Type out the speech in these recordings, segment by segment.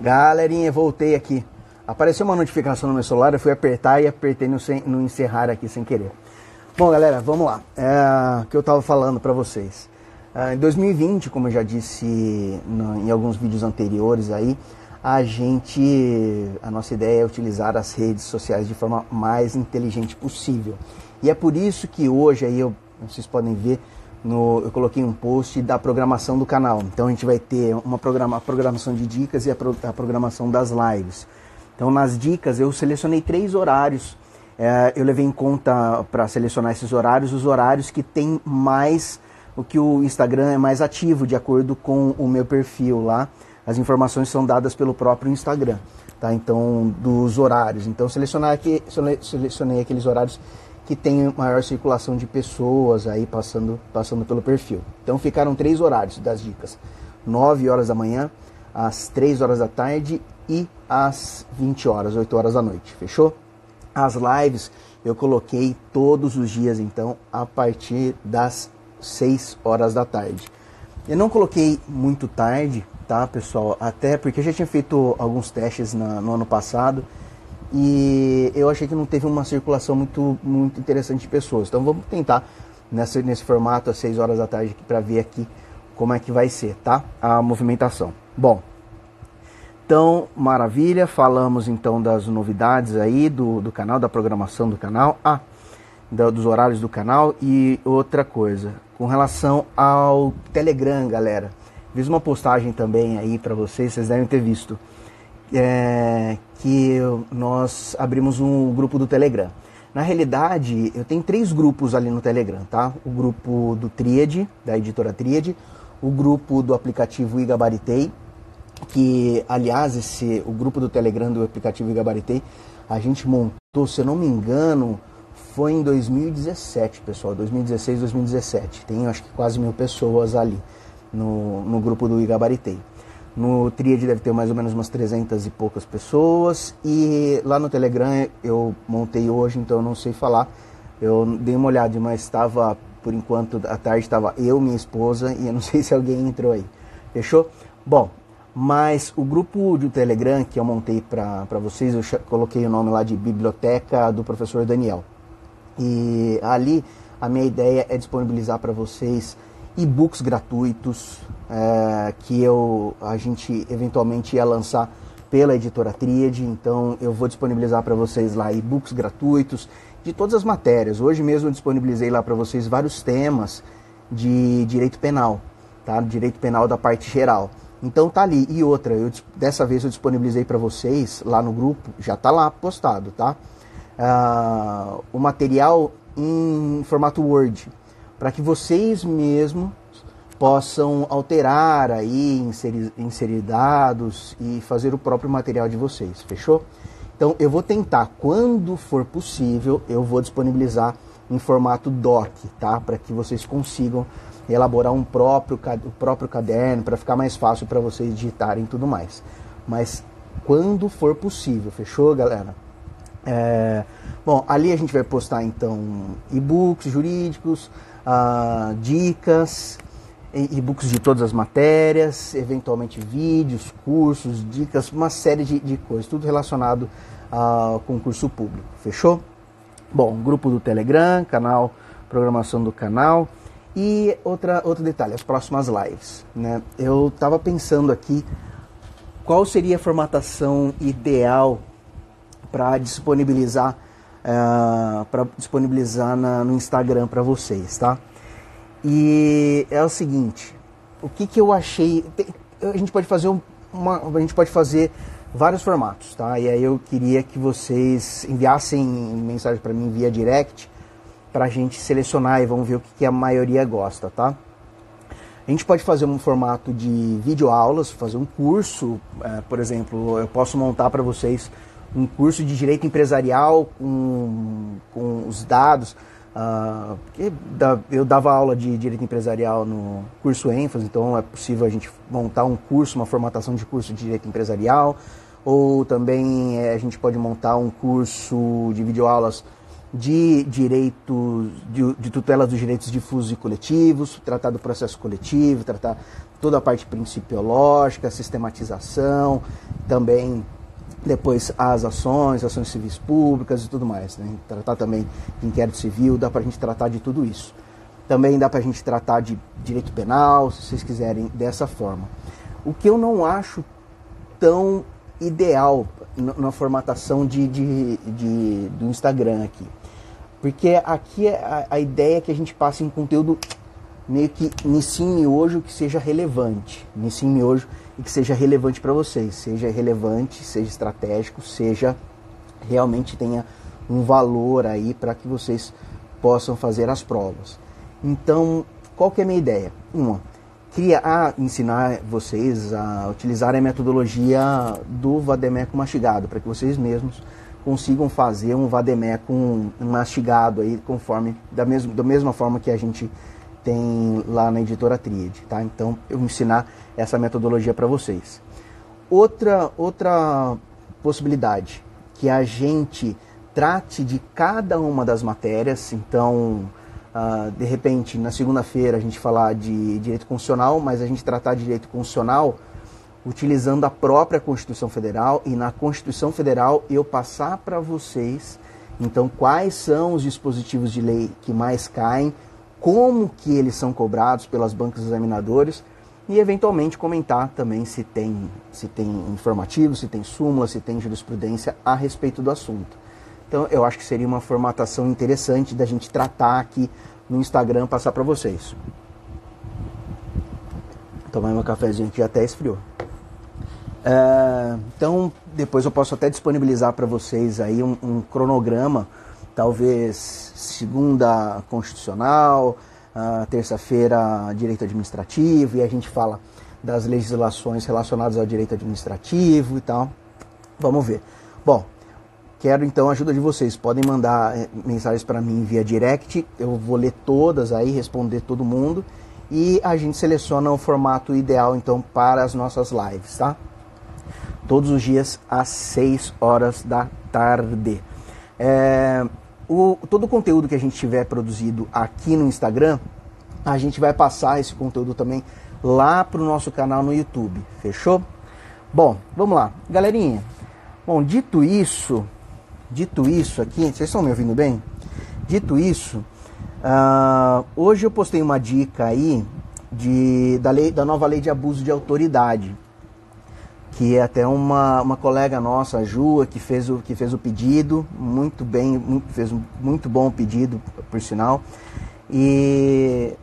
Galerinha, voltei aqui. Apareceu uma notificação no meu celular, eu fui apertar e apertei no, sem, no encerrar aqui sem querer. Bom, galera, vamos lá. É o que eu estava falando para vocês. É, em 2020, como eu já disse no, em alguns vídeos anteriores aí, a gente, a nossa ideia é utilizar as redes sociais de forma mais inteligente possível. E é por isso que hoje aí eu, vocês podem ver, no, eu coloquei um post da programação do canal. Então a gente vai ter uma programa, a programação de dicas e a, pro, a programação das lives. Então nas dicas eu selecionei três horários. É, eu levei em conta para selecionar esses horários os horários que tem mais o que o Instagram é mais ativo de acordo com o meu perfil lá. As informações são dadas pelo próprio Instagram, tá? Então dos horários. Então selecionar aqui, selecionei aqueles horários que tem maior circulação de pessoas aí passando, passando pelo perfil. Então ficaram três horários das dicas: 9 horas da manhã, às 3 horas da tarde e às 20 horas, 8 horas da noite. Fechou? As lives eu coloquei todos os dias, então, a partir das 6 horas da tarde. Eu não coloquei muito tarde, tá, pessoal? Até porque eu já tinha feito alguns testes na, no ano passado e eu achei que não teve uma circulação muito, muito interessante de pessoas. Então vamos tentar nessa, nesse formato às 6 horas da tarde para ver aqui como é que vai ser, tá? A movimentação. Bom, então maravilha, falamos então das novidades aí do, do canal, da programação do canal, ah, da, dos horários do canal e outra coisa, com relação ao Telegram, galera. Fiz uma postagem também aí para vocês, vocês devem ter visto é, que nós abrimos um grupo do Telegram. Na realidade, eu tenho três grupos ali no Telegram, tá? O grupo do Tríade, da editora Tríade, o grupo do aplicativo Igabaritei, que, aliás, esse, o grupo do Telegram do aplicativo Igabaritei, a gente montou, se eu não me engano, foi em 2017, pessoal, 2016, 2017. Tem acho que quase mil pessoas ali no, no grupo do Igabaritei. No Triad deve ter mais ou menos umas 300 e poucas pessoas. E lá no Telegram eu montei hoje, então eu não sei falar. Eu dei uma olhada, mas estava, por enquanto, à tarde estava eu, minha esposa, e eu não sei se alguém entrou aí. Fechou? Bom, mas o grupo do Telegram que eu montei para vocês, eu coloquei o nome lá de Biblioteca do Professor Daniel. E ali a minha ideia é disponibilizar para vocês e-books gratuitos é, que eu, a gente eventualmente ia lançar pela editora Tríade, então eu vou disponibilizar para vocês lá e-books gratuitos de todas as matérias. Hoje mesmo eu disponibilizei lá para vocês vários temas de direito penal, tá? Direito penal da parte geral. Então tá ali. E outra, eu, dessa vez eu disponibilizei para vocês lá no grupo, já tá lá postado, tá? Uh, o material em formato Word para que vocês mesmos possam alterar aí, inserir, inserir dados e fazer o próprio material de vocês, fechou? Então eu vou tentar, quando for possível, eu vou disponibilizar em formato doc, tá? Para que vocês consigam elaborar um próprio, o próprio caderno, para ficar mais fácil para vocês digitarem e tudo mais. Mas quando for possível, fechou, galera? É, bom, ali a gente vai postar então e-books jurídicos, uh, dicas, e-books de todas as matérias, eventualmente vídeos, cursos, dicas, uma série de, de coisas, tudo relacionado ao concurso público. Fechou? Bom, grupo do Telegram, canal, programação do canal. E outra, outro detalhe, as próximas lives. Né? Eu estava pensando aqui qual seria a formatação ideal para disponibilizar uh, é, para disponibilizar na, no Instagram para vocês, tá? E é o seguinte, o que, que eu achei, a gente pode fazer uma, a gente pode fazer vários formatos, tá? E aí eu queria que vocês enviassem mensagem para mim via direct para a gente selecionar e vamos ver o que, que a maioria gosta, tá? A gente pode fazer um formato de videoaulas, fazer um curso, é, por exemplo, eu posso montar para vocês um curso de direito empresarial com, com os dados. Uh, eu dava aula de direito empresarial no curso ênfase, então é possível a gente montar um curso, uma formatação de curso de direito empresarial, ou também é, a gente pode montar um curso de videoaulas de direito de, de tutela dos direitos difusos e coletivos, tratar do processo coletivo, tratar toda a parte principiológica, sistematização, também depois as ações, ações civis públicas e tudo mais. Né? Tratar também de inquérito civil, dá para a gente tratar de tudo isso. Também dá para a gente tratar de direito penal, se vocês quiserem, dessa forma. O que eu não acho tão ideal na formatação de, de, de do Instagram aqui. Porque aqui é a, a ideia é que a gente passe um conteúdo meio que nesse miojo que seja relevante. Nesse miojo e que seja relevante para vocês. Seja relevante, seja estratégico, seja realmente tenha um valor aí para que vocês possam fazer as provas. Então, qual que é a minha ideia? Uma, ah, ensinar vocês a utilizar a metodologia do vademeco mastigado, para que vocês mesmos consigam fazer um vademeco mastigado aí, conforme, da, mesma da mesma forma que a gente tem lá na editora Tríade, tá? Então, eu vou ensinar essa metodologia para vocês. Outra, outra possibilidade, que a gente trate de cada uma das matérias, então, uh, de repente, na segunda-feira a gente falar de direito constitucional, mas a gente tratar de direito constitucional utilizando a própria Constituição Federal e na Constituição Federal eu passar para vocês, então, quais são os dispositivos de lei que mais caem, como que eles são cobrados pelas bancas examinadores e eventualmente comentar também se tem, se tem informativo, se tem súmula, se tem jurisprudência a respeito do assunto. Então eu acho que seria uma formatação interessante da gente tratar aqui no Instagram, passar para vocês. Tomar meu cafezinho que até esfriou. É, então depois eu posso até disponibilizar para vocês aí um, um cronograma talvez segunda constitucional, terça-feira direito administrativo, e a gente fala das legislações relacionadas ao direito administrativo e tal. Vamos ver. Bom, quero então a ajuda de vocês. Podem mandar eh, mensagens para mim via direct, eu vou ler todas aí, responder todo mundo e a gente seleciona o formato ideal então para as nossas lives, tá? Todos os dias às 6 horas da tarde. É, o, todo o conteúdo que a gente tiver produzido aqui no Instagram, a gente vai passar esse conteúdo também lá para o nosso canal no YouTube. Fechou? Bom, vamos lá. Galerinha, bom, dito isso, dito isso aqui, vocês estão me ouvindo bem? Dito isso, uh, hoje eu postei uma dica aí de, da, lei, da nova lei de abuso de autoridade que é até uma, uma colega nossa, a Jua, que fez o, que fez o pedido, muito bem, muito, fez um muito bom pedido, por sinal. E,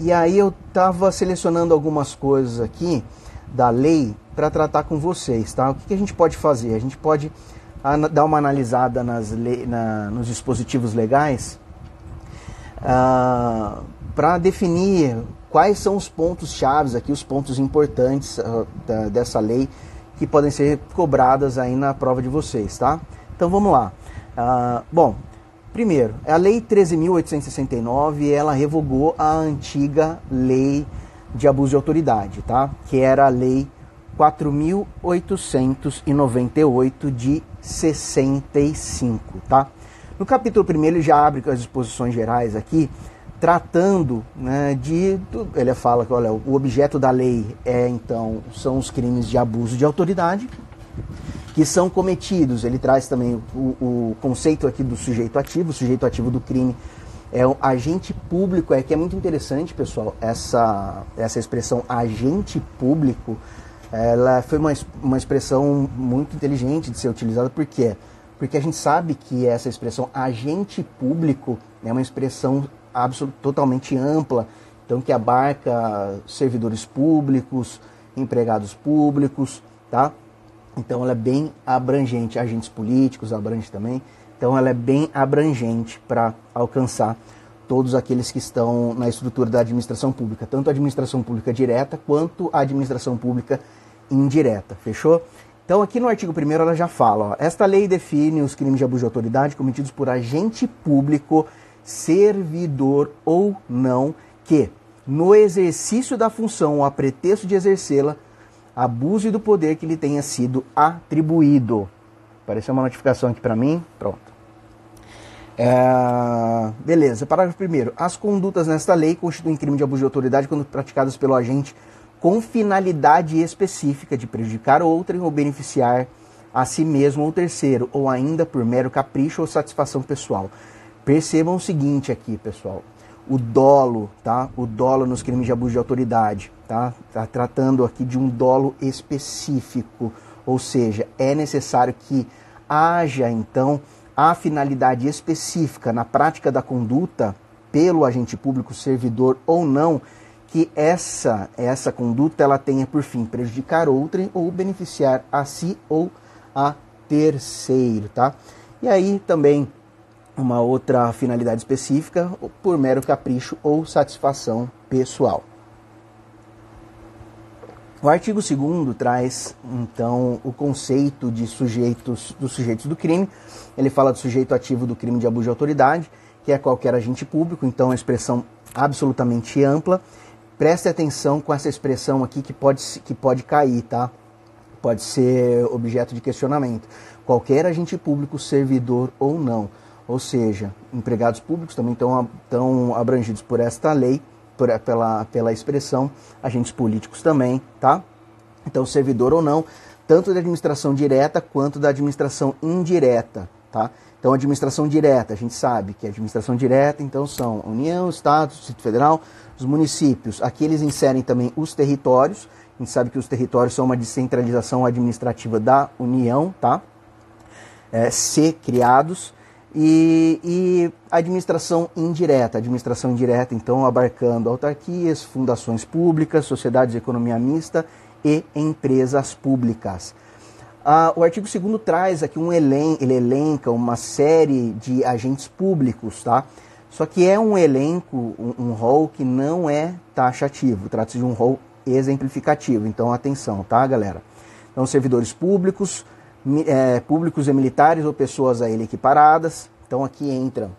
e aí eu estava selecionando algumas coisas aqui da lei para tratar com vocês, tá? O que, que, a gente pode fazer? A gente pode dar uma analisada nas le, na, nos dispositivos legais uh, para definir quais são os pontos chaves aqui, os pontos importantes uh, da, dessa lei que podem ser cobradas aí na prova de vocês, tá? Então vamos lá. Uh, bom, primeiro, a lei 13.869, ela revogou a antiga lei de abuso de autoridade, tá? Que era a lei 4.898 de 65, tá? No capítulo 1 ele já abre as disposições gerais aqui, tratando né, de. Ele fala que olha, o objeto da lei é então são os crimes de abuso de autoridade que são cometidos. Ele traz também o, o conceito aqui do sujeito ativo, o sujeito ativo do crime é o agente público, é que é muito interessante, pessoal, essa, essa expressão agente público, ela foi uma, uma expressão muito inteligente de ser utilizada, por quê? Porque a gente sabe que essa expressão agente público é uma expressão totalmente ampla, então que abarca servidores públicos, empregados públicos, tá? Então ela é bem abrangente, agentes políticos abrange também. Então ela é bem abrangente para alcançar todos aqueles que estão na estrutura da administração pública, tanto a administração pública direta quanto a administração pública indireta. Fechou? Então aqui no artigo 1 ela já fala, ó, esta lei define os crimes de abuso de autoridade cometidos por agente público servidor ou não, que, no exercício da função ou a pretexto de exercê-la, abuse do poder que lhe tenha sido atribuído. Apareceu uma notificação aqui para mim? Pronto. É, beleza, parágrafo 1. As condutas nesta lei constituem crime de abuso de autoridade quando praticadas pelo agente com finalidade específica de prejudicar outrem ou beneficiar a si mesmo ou terceiro, ou ainda por mero capricho ou satisfação pessoal. Percebam o seguinte aqui, pessoal. O dolo, tá? O dolo nos crimes de abuso de autoridade, tá? Tá tratando aqui de um dolo específico, ou seja, é necessário que haja então a finalidade específica na prática da conduta pelo agente público, servidor ou não, que essa essa conduta ela tenha por fim prejudicar outrem ou beneficiar a si ou a terceiro, tá? E aí também uma outra finalidade específica por mero capricho ou satisfação pessoal. O artigo 2 traz então o conceito de sujeitos dos sujeitos do crime. Ele fala do sujeito ativo do crime de abuso de autoridade, que é qualquer agente público, então é uma expressão absolutamente ampla. Preste atenção com essa expressão aqui que pode, que pode cair, tá? Pode ser objeto de questionamento. Qualquer agente público, servidor ou não. Ou seja, empregados públicos também estão, estão abrangidos por esta lei por, pela, pela expressão agentes políticos também, tá? Então, servidor ou não, tanto da administração direta quanto da administração indireta, tá? Então, administração direta, a gente sabe que a administração direta, então, são União, Estado, Distrito Federal, os municípios. Aqui eles inserem também os territórios. A gente sabe que os territórios são uma descentralização administrativa da União, tá? É, ser criados. E, e administração indireta, administração indireta, então, abarcando autarquias, fundações públicas, sociedades de economia mista e empresas públicas. Ah, o artigo 2 traz aqui um elen ele elenca uma série de agentes públicos, tá? Só que é um elenco, um, um rol que não é taxativo, trata-se de um rol exemplificativo, então atenção, tá, galera? Então, servidores públicos, é, públicos e militares ou pessoas a ele equiparadas. Então aqui entra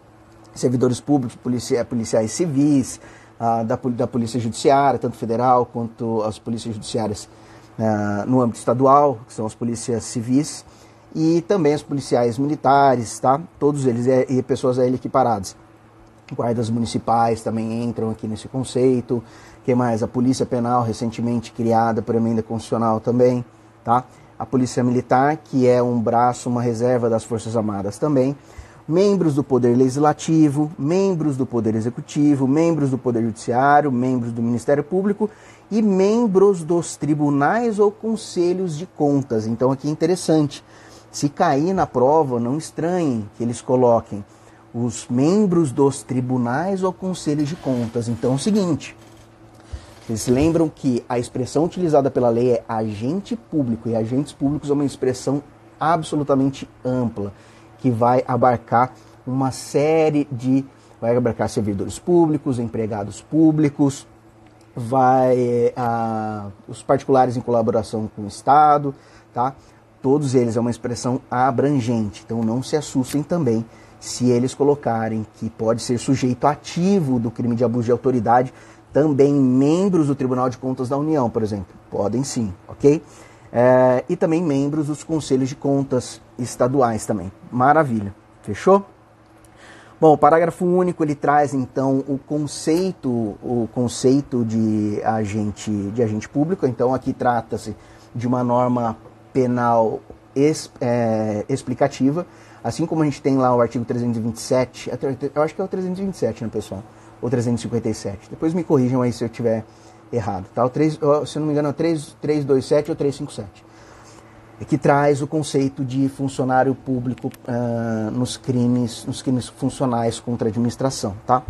servidores públicos, policia, policiais civis, ah, da, da Polícia Judiciária, tanto federal quanto as polícias judiciárias ah, no âmbito estadual, que são as polícias civis, e também os policiais militares, tá? Todos eles é, e pessoas a ele equiparadas. Guardas municipais também entram aqui nesse conceito. que mais? A Polícia Penal, recentemente criada por emenda constitucional também, tá? A Polícia Militar, que é um braço, uma reserva das Forças Armadas também, membros do Poder Legislativo, membros do Poder Executivo, membros do Poder Judiciário, membros do Ministério Público e membros dos tribunais ou conselhos de contas. Então aqui é interessante. Se cair na prova, não estranhem que eles coloquem os membros dos tribunais ou conselhos de contas. Então é o seguinte, vocês lembram que a expressão utilizada pela lei é agente público, e agentes públicos é uma expressão absolutamente ampla, que vai abarcar uma série de. vai abarcar servidores públicos, empregados públicos, vai ah, os particulares em colaboração com o Estado, tá? Todos eles é uma expressão abrangente, então não se assustem também se eles colocarem que pode ser sujeito ativo do crime de abuso de autoridade também membros do Tribunal de Contas da União, por exemplo. Podem sim, ok? É, e também membros dos conselhos de contas estaduais também. Maravilha, fechou? Bom, o parágrafo único ele traz então o conceito, o conceito de agente, de agente público. Então aqui trata-se de uma norma penal es, é, explicativa, assim como a gente tem lá o artigo 327, eu acho que é o 327, né, pessoal? Ou 357. Depois me corrijam aí se eu tiver errado. Tá? O 3, se eu não me engano, é 3, 327 ou 357. É que traz o conceito de funcionário público uh, nos, crimes, nos crimes funcionais contra a administração. Tá?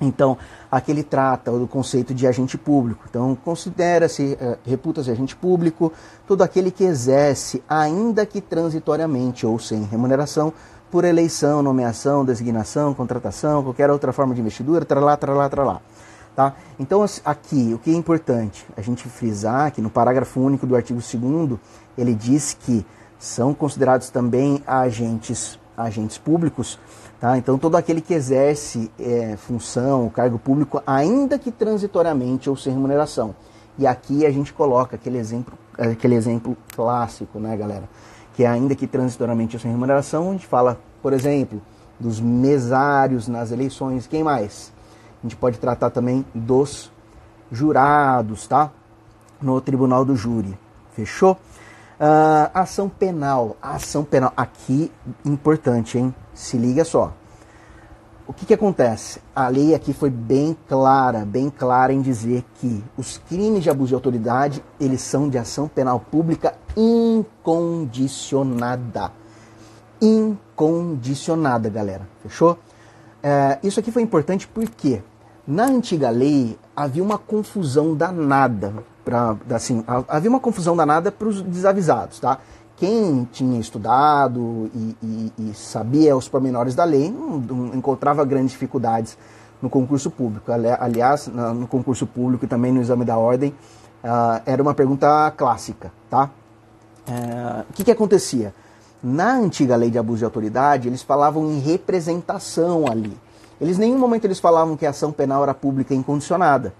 Então, aqui ele trata do conceito de agente público. Então, considera-se, uh, reputa-se agente público todo aquele que exerce, ainda que transitoriamente ou sem remuneração, por eleição, nomeação, designação, contratação, qualquer outra forma de investidura, tralá, tralá, tralá. Tá? Então, aqui, o que é importante a gente frisar que no parágrafo único do artigo 2 ele diz que são considerados também agentes, agentes públicos, tá? então todo aquele que exerce é, função, cargo público, ainda que transitoriamente ou sem remuneração. E aqui a gente coloca aquele exemplo, aquele exemplo clássico, né, galera? Que é ainda que transitoriamente sem remuneração, a gente fala, por exemplo, dos mesários nas eleições, quem mais? A gente pode tratar também dos jurados, tá? no tribunal do júri. Fechou? Uh, ação penal. Ação penal. Aqui, importante, hein? Se liga só. O que, que acontece? A lei aqui foi bem clara, bem clara em dizer que os crimes de abuso de autoridade, eles são de ação penal pública incondicionada. Incondicionada, galera. Fechou? É, isso aqui foi importante porque na antiga lei havia uma confusão danada. Pra, assim, havia uma confusão danada para os desavisados, tá? Quem tinha estudado e, e, e, sabia os pormenores da lei não, não, encontrava grandes dificuldades no concurso público. Aliás, no concurso público e também no exame da ordem, uh, era uma pergunta clássica, tá? Uh, o que, que acontecia? Na antiga lei de abuso de autoridade, eles falavam em representação ali. Eles em nenhum momento eles falavam que a ação penal era pública e incondicionada,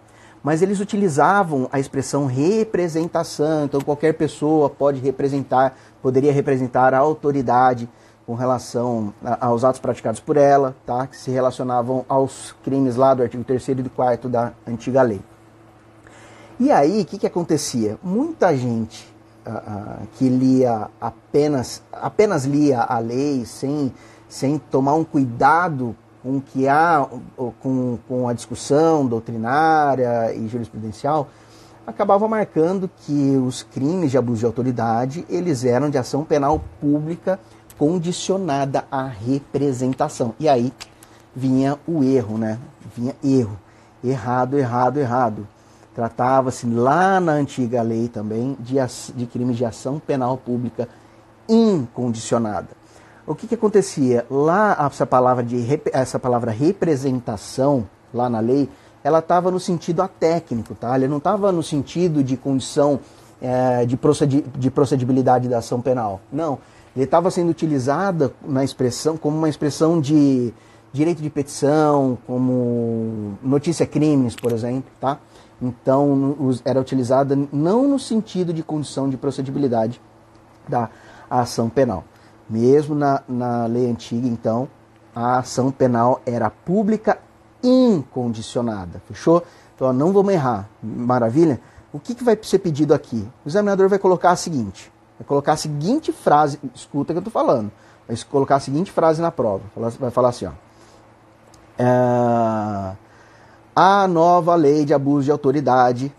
mas eles utilizavam a expressão representação, então qualquer pessoa pode representar, poderia representar a autoridade com relação aos atos praticados por ela, tá? que se relacionavam aos crimes lá do artigo 3 e 4 da antiga lei. E aí, o que, que acontecia? Muita gente que lia apenas, apenas lia a lei sem, sem tomar um cuidado com que há com, com a discussão doutrinária e jurisprudencial, acabava marcando que os crimes de abuso de autoridade eles eram de ação penal pública condicionada à representação. E aí vinha o erro, né? Vinha erro. Errado, errado, errado. Tratava-se lá na antiga lei também de, de crimes de ação penal pública incondicionada. O que, que acontecia? Lá essa palavra, de, essa palavra representação, lá na lei, ela estava no sentido atécnico, tá? Ela não estava no sentido de condição é, de, procedi de procedibilidade da ação penal. Não. Ele estava sendo utilizada na expressão como uma expressão de direito de petição, como notícia crimes, por exemplo, tá? Então, era utilizada não no sentido de condição de procedibilidade da ação penal. Mesmo na, na lei antiga, então, a ação penal era pública incondicionada. Fechou? Então, não vamos errar. Maravilha? O que, que vai ser pedido aqui? O examinador vai colocar a seguinte: vai colocar a seguinte frase, escuta que eu estou falando, vai colocar a seguinte frase na prova. Vai falar assim: ó. É, a nova lei de abuso de autoridade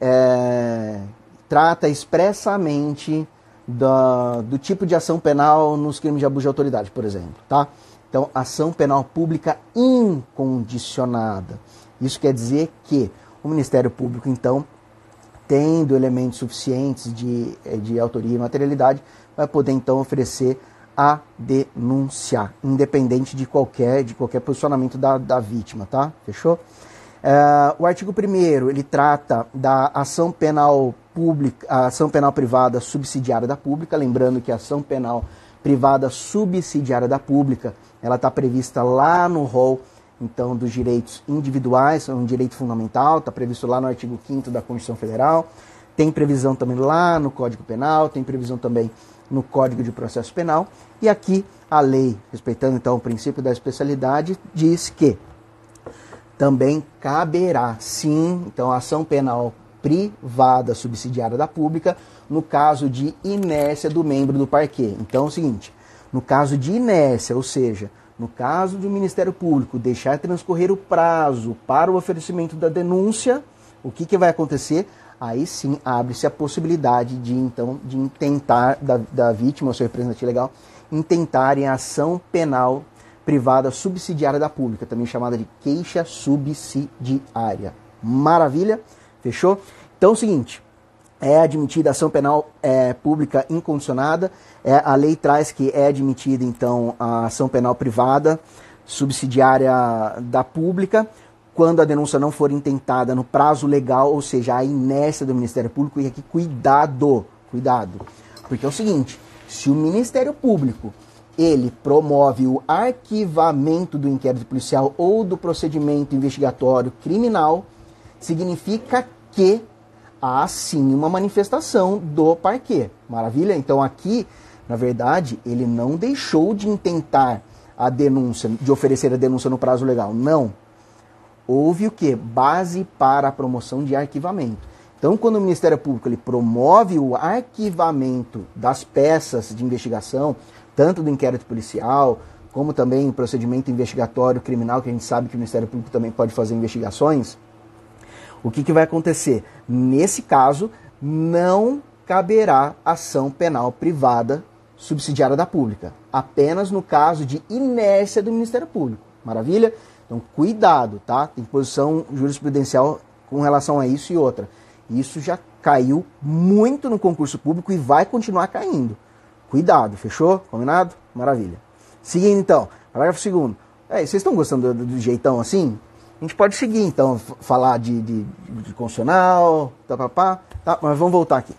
é, trata expressamente do, do tipo de ação penal nos crimes de abuso de autoridade, por exemplo. Tá? Então, ação penal pública incondicionada. Isso quer dizer que o Ministério Público, então, tendo elementos suficientes de, de autoria e materialidade, vai poder então oferecer a denunciar, independente de qualquer, de qualquer posicionamento da, da vítima, tá? Fechou? Uh, o artigo 1 ele trata da ação penal pública, a ação penal privada subsidiária da pública, lembrando que a ação penal privada subsidiária da pública, ela está prevista lá no rol então dos direitos individuais, é um direito fundamental, está previsto lá no artigo 5 da Constituição Federal, tem previsão também lá no Código Penal, tem previsão também no Código de Processo Penal. E aqui a lei, respeitando então o princípio da especialidade, diz que também caberá, sim, então a ação penal privada subsidiária da pública no caso de inércia do membro do parquê. Então é o seguinte, no caso de inércia, ou seja, no caso do Ministério Público deixar transcorrer o prazo para o oferecimento da denúncia, o que, que vai acontecer? aí sim abre-se a possibilidade de então de intentar da, da vítima ou seu representante legal intentarem a ação penal privada subsidiária da pública, também chamada de queixa subsidiária. Maravilha? Fechou? Então é o seguinte, é admitida ação penal é, pública incondicionada, é, a lei traz que é admitida então a ação penal privada subsidiária da pública, quando a denúncia não for intentada no prazo legal, ou seja, a inércia do Ministério Público, e aqui cuidado, cuidado. Porque é o seguinte, se o Ministério Público ele promove o arquivamento do inquérito policial ou do procedimento investigatório criminal, significa que há sim uma manifestação do parquê. Maravilha? Então aqui, na verdade, ele não deixou de intentar a denúncia, de oferecer a denúncia no prazo legal. Não houve o que? Base para a promoção de arquivamento. Então, quando o Ministério Público ele promove o arquivamento das peças de investigação, tanto do inquérito policial, como também o procedimento investigatório criminal, que a gente sabe que o Ministério Público também pode fazer investigações, o que, que vai acontecer? Nesse caso, não caberá ação penal privada subsidiária da pública, apenas no caso de inércia do Ministério Público. Maravilha? Então, cuidado, tá? Tem posição jurisprudencial com relação a isso e outra. Isso já caiu muito no concurso público e vai continuar caindo. Cuidado, fechou? Combinado? Maravilha. Seguindo então, parágrafo 2. É, vocês estão gostando do, do, jeitão assim? A gente pode seguir então, falar de, de, de constitucional, tá, pá, pá, tá, mas vamos voltar aqui.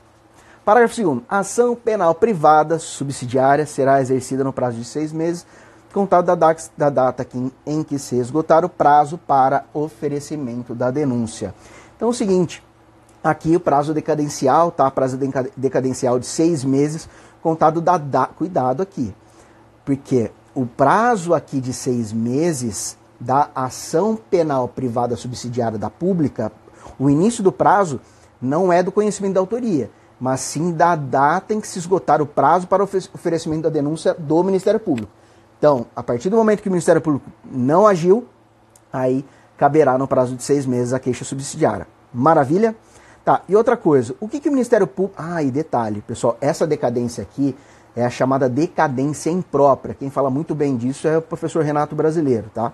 Parágrafo 2. Ação penal privada subsidiária será exercida no prazo de seis meses, contado da, da, da data que, em que se esgotar o prazo para oferecimento da denúncia. Então é o seguinte, Aqui o prazo decadencial, tá? Prazo decadencial de seis meses, contado da, da cuidado aqui, porque o prazo aqui de seis meses da ação penal privada subsidiária da pública, o início do prazo não é do conhecimento da autoria, mas sim da data em que se esgotar o prazo para oferecimento da denúncia do Ministério Público. Então, a partir do momento que o Ministério Público não agiu, aí caberá no prazo de seis meses a queixa subsidiária. Maravilha? Tá, e outra coisa, o que, que o Ministério Público. Ah, e detalhe, pessoal, essa decadência aqui é a chamada decadência imprópria. Quem fala muito bem disso é o professor Renato Brasileiro, tá?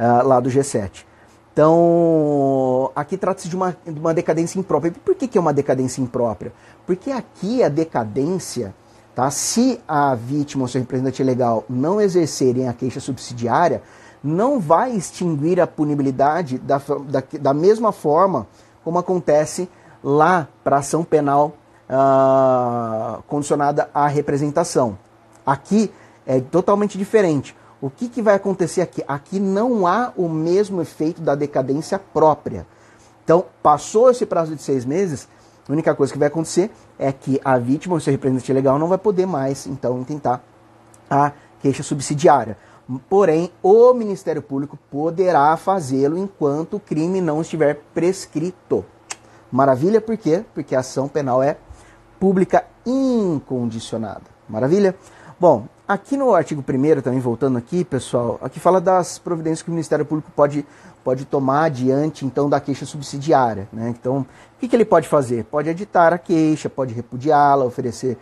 Uh, lá do G7. Então, aqui trata-se de uma, de uma decadência imprópria. Por que, que é uma decadência imprópria? Porque aqui a decadência, tá? se a vítima ou seu representante legal não exercerem a queixa subsidiária, não vai extinguir a punibilidade da, da, da mesma forma como acontece lá para ação penal uh, condicionada à representação. Aqui é totalmente diferente. O que, que vai acontecer aqui? Aqui não há o mesmo efeito da decadência própria. Então, passou esse prazo de seis meses, a única coisa que vai acontecer é que a vítima ou seu representante legal não vai poder mais, então, tentar a queixa subsidiária. Porém, o Ministério Público poderá fazê-lo enquanto o crime não estiver prescrito. Maravilha, por quê? Porque a ação penal é pública incondicionada. Maravilha? Bom, aqui no artigo 1 também voltando aqui, pessoal, aqui fala das providências que o Ministério Público pode, pode tomar diante então da queixa subsidiária. Né? Então, o que, que ele pode fazer? Pode editar a queixa, pode repudiá-la, oferecer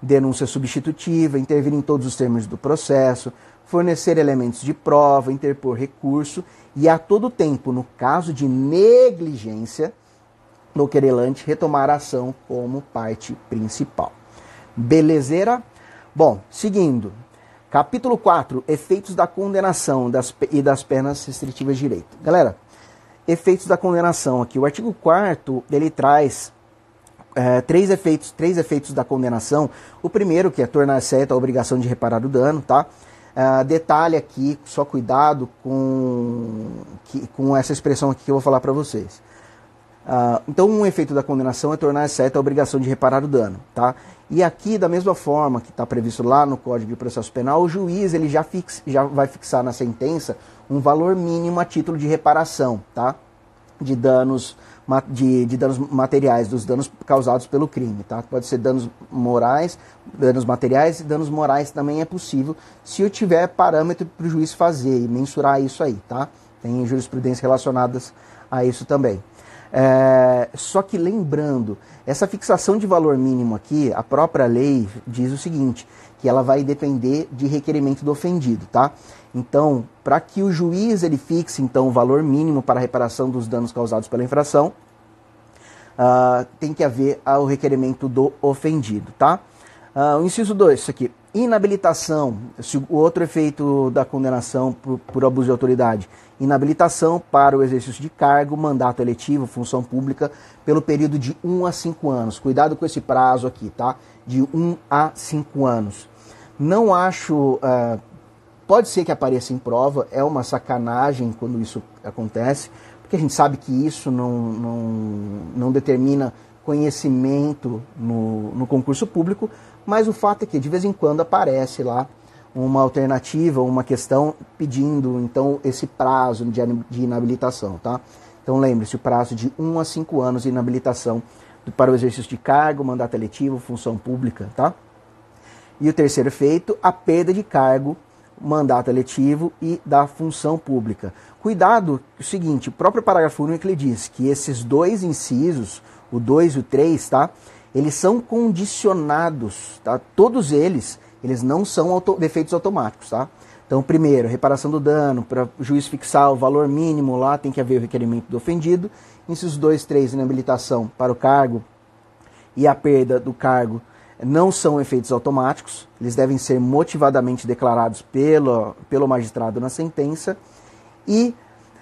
denúncia substitutiva, intervir em todos os termos do processo, fornecer elementos de prova, interpor recurso e a todo tempo, no caso de negligência do querelante, retomar a ação como parte principal. Belezeira? Bom, seguindo. Capítulo 4, efeitos da condenação das, e das penas restritivas de direito. Galera, efeitos da condenação aqui. O artigo 4 ele traz é, três, efeitos, três efeitos da condenação. O primeiro, que é tornar certa a obrigação de reparar o dano, tá? Uh, detalhe aqui, só cuidado com, que, com essa expressão aqui que eu vou falar para vocês. Uh, então, um efeito da condenação é tornar certa a obrigação de reparar o dano. Tá? E aqui, da mesma forma que está previsto lá no Código de Processo Penal, o juiz ele já, fix, já vai fixar na sentença um valor mínimo a título de reparação tá? de danos de, de, danos materiais, dos danos causados pelo crime. Tá? Pode ser danos morais, danos materiais e danos morais também é possível, se eu tiver parâmetro para o juiz fazer e mensurar isso aí. Tá? Tem jurisprudência relacionadas a isso também. É, só que lembrando, essa fixação de valor mínimo aqui, a própria lei diz o seguinte, que ela vai depender de requerimento do ofendido, tá? Então, para que o juiz ele fixe então o valor mínimo para a reparação dos danos causados pela infração, uh, tem que haver o requerimento do ofendido, tá? Uh, o inciso 2, isso aqui, inabilitação, o outro efeito da condenação por, por, abuso de autoridade, inabilitação para o exercício de cargo, mandato eletivo, função pública, pelo período de 1 um a 5 anos. Cuidado com esse prazo aqui, tá? De 1 um a 5 anos. Não acho uh, Pode ser que apareça em prova, é uma sacanagem quando isso acontece, porque a gente sabe que isso não, não, não determina conhecimento no, no concurso público, mas o fato é que de vez em quando aparece lá uma alternativa, uma questão pedindo então esse prazo de, inabilitação, tá? Então lembre-se, o prazo de 1 a 5 anos de inabilitação para o exercício de cargo, mandato eletivo, função pública, tá? E o terceiro efeito, a perda de cargo, mandato eletivo e da função pública. Cuidado, o seguinte, o próprio parágrafo único ele diz que esses dois incisos, o 2 e o 3, tá? Eles são condicionados, tá? Todos eles, eles não são auto defeitos automáticos, tá? Então, primeiro, reparação do dano, para o juiz fixar o valor mínimo lá, tem que haver o requerimento do ofendido. Incisos 2, 3, inabilitação para o cargo e a perda do cargo não são efeitos automáticos, eles devem ser motivadamente declarados pelo, pelo magistrado na sentença. E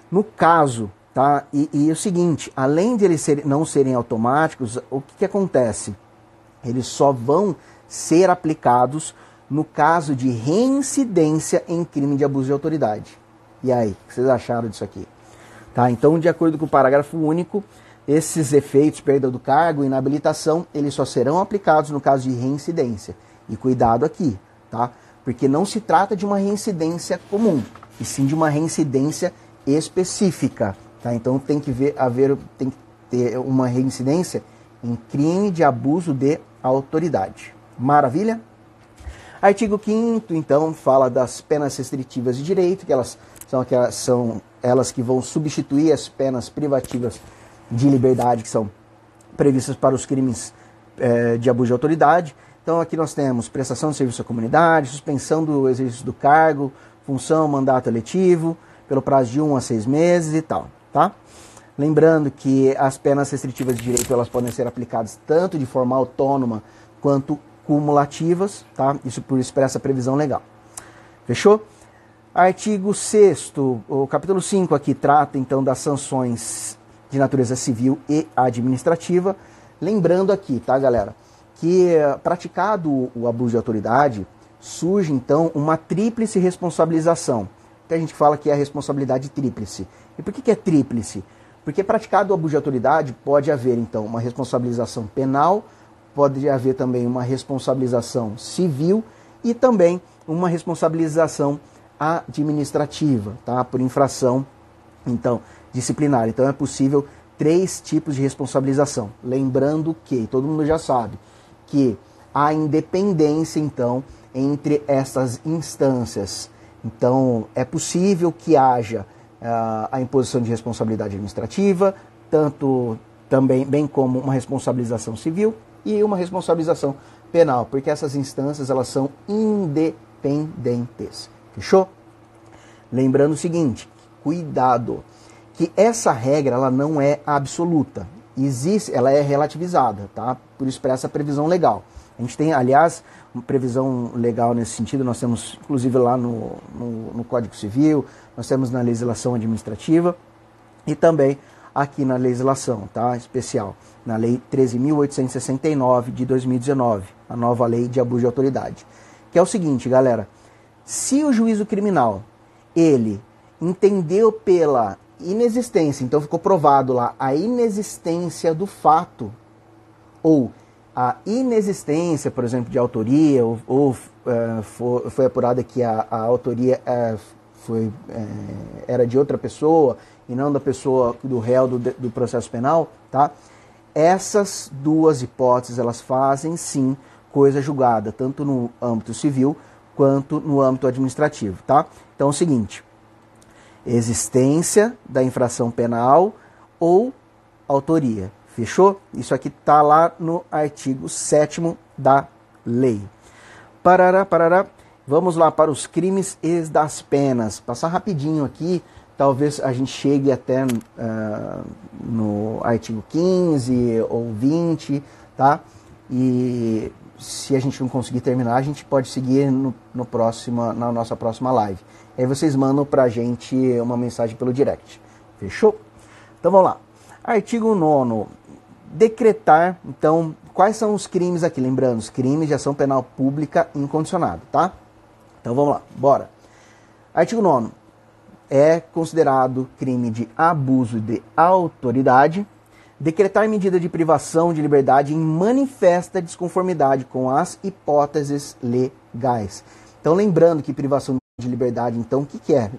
no caso, tá? E, e o seguinte, além de eles ser, não serem automáticos, o que, que acontece? Eles só vão ser aplicados no caso de reincidência em crime de abuso de autoridade. E aí, o que vocês acharam disso aqui? Tá? Então, de acordo com o parágrafo único, esses efeitos, perda do cargo, inabilitação, eles só serão aplicados no caso de reincidência. E cuidado aqui, tá? Porque não se trata de uma reincidência comum, e sim de uma reincidência específica, tá? Então tem que ver, haver, tem que ter uma reincidência em crime de abuso de autoridade. Maravilha? Artigo 5 então, fala das penas restritivas de direito, que elas são, aquelas, são elas que vão substituir as penas privativas de liberdade, que são previstas para os crimes é, de abuso de autoridade. Então aqui nós temos prestação de serviço à comunidade, suspensão do exercício do cargo, função, mandato eletivo, pelo prazo de um a seis meses e tal, tá? Lembrando que as penas restritivas de direito elas podem ser aplicadas tanto de forma autônoma quanto cumulativas, tá? Isso por expressa previsão legal. Fechou? Artigo 6 o capítulo 5 aqui trata então das sanções de natureza civil e administrativa. Lembrando aqui, tá, galera, que praticado o abuso de autoridade, surge então uma tríplice responsabilização. A gente fala que é a responsabilidade tríplice. E por que, que é tríplice? Porque praticado o abuso de autoridade, pode haver então uma responsabilização penal, pode haver também uma responsabilização civil e também uma responsabilização administrativa, tá? Por infração, então, disciplinar. Então é possível três tipos de responsabilização. Lembrando que, todo mundo já sabe, que há independência, então, entre essas instâncias. Então, é possível que haja uh, a imposição de responsabilidade administrativa, tanto também bem como uma responsabilização civil e uma responsabilização penal, porque essas instâncias elas são independentes. Fechou? Lembrando o seguinte, cuidado, que essa regra ela não é absoluta. Existe, ela é relativizada, tá? Por isso para essa previsão legal. A gente tem, aliás, uma previsão legal nesse sentido, nós temos inclusive lá no, no, no Código Civil, nós temos na legislação administrativa e também aqui na legislação tá, especial, na Lei 13.869 de 2019, a nova lei de abuso de autoridade. Que é o seguinte, galera: se o juízo criminal ele entendeu pela inexistência, então ficou provado lá a inexistência do fato, ou a inexistência, por exemplo, de autoria, ou, ou uh, foi, apurada que a, a autoria uh, foi, uh, era de outra pessoa, e não da pessoa do réu do, do processo penal, tá? Essas duas hipóteses elas fazem sim coisa julgada, tanto no âmbito civil quanto no âmbito administrativo, tá? Então é o seguinte: existência da infração penal ou autoria. Fechou? Isso aqui está lá no artigo 7 da lei. Parará, parará. Vamos lá para os crimes e das penas. Passar rapidinho aqui talvez a gente chegue até uh, no artigo 15 ou 20, tá? E se a gente não conseguir terminar, a gente pode seguir no, no próximo, na nossa próxima live. Aí vocês mandam pra gente uma mensagem pelo direct. Fechou? Então vamos lá. Artigo 9 decretar, então, quais são os crimes aqui? Lembrando, os crimes de ação penal pública incondicionada, tá? Então vamos lá, bora. Artigo 9 é considerado crime de abuso de autoridade, decretar medida de privação de liberdade em manifesta desconformidade com as hipóteses legais. Então, lembrando que privação de liberdade, então, o que, que é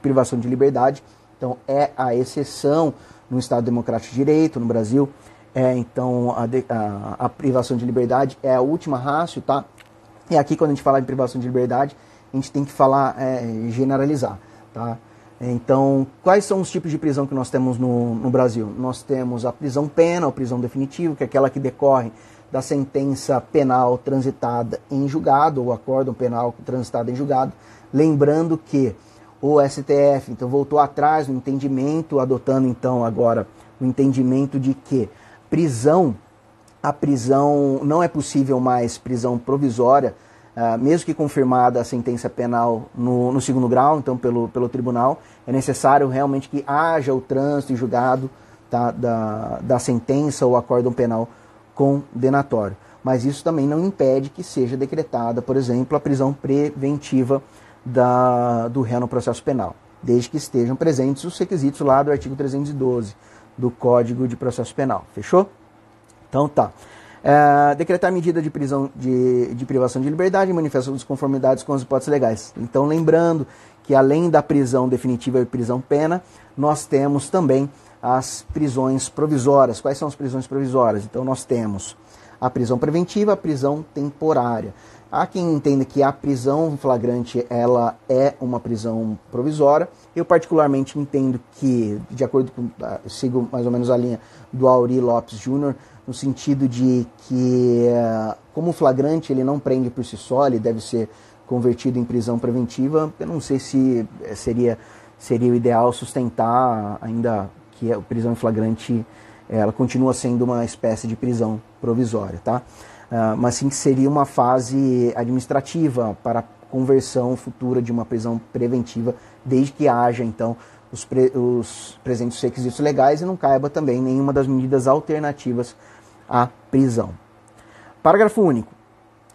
privação de liberdade? Então, é a exceção no Estado Democrático de Direito, no Brasil. É, então, a, de, a, a, privação de liberdade é a última rácio, tá? E aqui, quando a gente fala em privação de liberdade, a gente tem que falar, é, generalizar, tá? Então, quais são os tipos de prisão que nós temos no, no Brasil? Nós temos a prisão pena, ou prisão definitiva, que é aquela que decorre da sentença penal transitada em julgado, ou acórdão penal transitado em julgado. Lembrando que o STF então voltou atrás no entendimento, adotando então agora o entendimento de que prisão, a prisão não é possível mais prisão provisória, uh, mesmo que confirmada a sentença penal no, no, segundo grau, então pelo, pelo tribunal, é necessário realmente que haja o trânsito e julgado tá, da, da sentença ou acórdão penal condenatório. Mas isso também não impede que seja decretada, por exemplo, a prisão preventiva da, do réu no processo penal, desde que estejam presentes os requisitos lá do artigo 312 do Código de Processo Penal. Fechou? Então tá. É, decretar medida de prisão de, de privação de liberdade manifestação de desconformidades com as hipóteses legais. Então, lembrando que além da prisão definitiva e prisão pena, nós temos também as prisões provisórias. Quais são as prisões provisórias? Então, nós temos a prisão preventiva, a prisão temporária. Há quem entenda que a prisão flagrante ela é uma prisão provisória. Eu particularmente entendo que, de acordo com, ah, sigo mais ou menos a linha do Auri Lopes Júnior, no sentido de que, ah, como flagrante ele não prende por si só, ele deve ser convertido em prisão preventiva. Eu não sei se eh, seria seria o ideal sustentar ainda que a prisão flagrante ela continua sendo uma espécie de prisão provisória, tá? Uh, mas sim que seria uma fase administrativa para conversão futura de uma prisão preventiva, desde que haja então os, pre, os presentes requisitos legais e não caiba também nenhuma das medidas alternativas à prisão. Parágrafo único.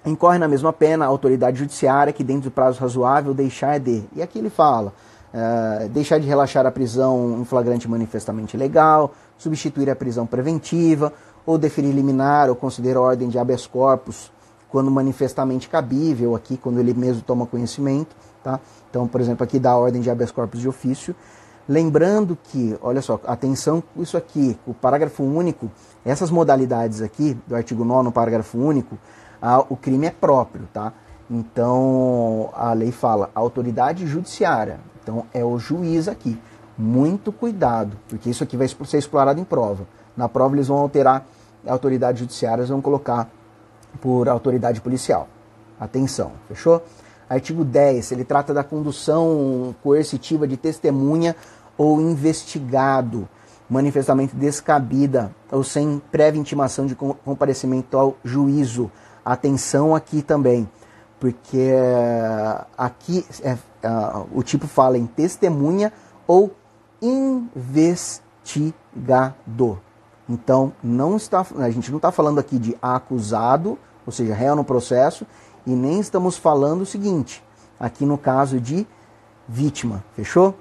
Incorre na mesma pena a autoridade judiciária que, dentro do prazo razoável, deixar de. E aqui ele fala: uh, deixar de relaxar a prisão em flagrante manifestamente legal, substituir a prisão preventiva, ou deferir liminar ou considerar ordem de habeas corpus quando manifestamente cabível, aqui quando ele mesmo toma conhecimento, tá? Então, por exemplo, aqui dá ordem de habeas corpus de ofício, lembrando que, olha só, atenção isso aqui, o parágrafo único, essas modalidades aqui do artigo 9 parágrafo único, o crime é próprio, tá? Então, a lei fala autoridade judiciária. Então, é o juiz aqui. Muito cuidado, porque isso aqui vai ser explorado em prova. Na prova eles vão alterar autoridades judiciárias, vão colocar por autoridade policial. Atenção, fechou? Artigo 10, ele trata da condução coercitiva de testemunha ou investigado, manifestamente descabida ou sem prévia intimação de comparecimento ao juízo. Atenção aqui também, porque eh, aqui é, o tipo fala em testemunha ou investigado. Então, não está, a gente não está falando aqui de acusado, ou seja, réu no processo, e nem estamos falando o seguinte, aqui no caso de vítima, fechou?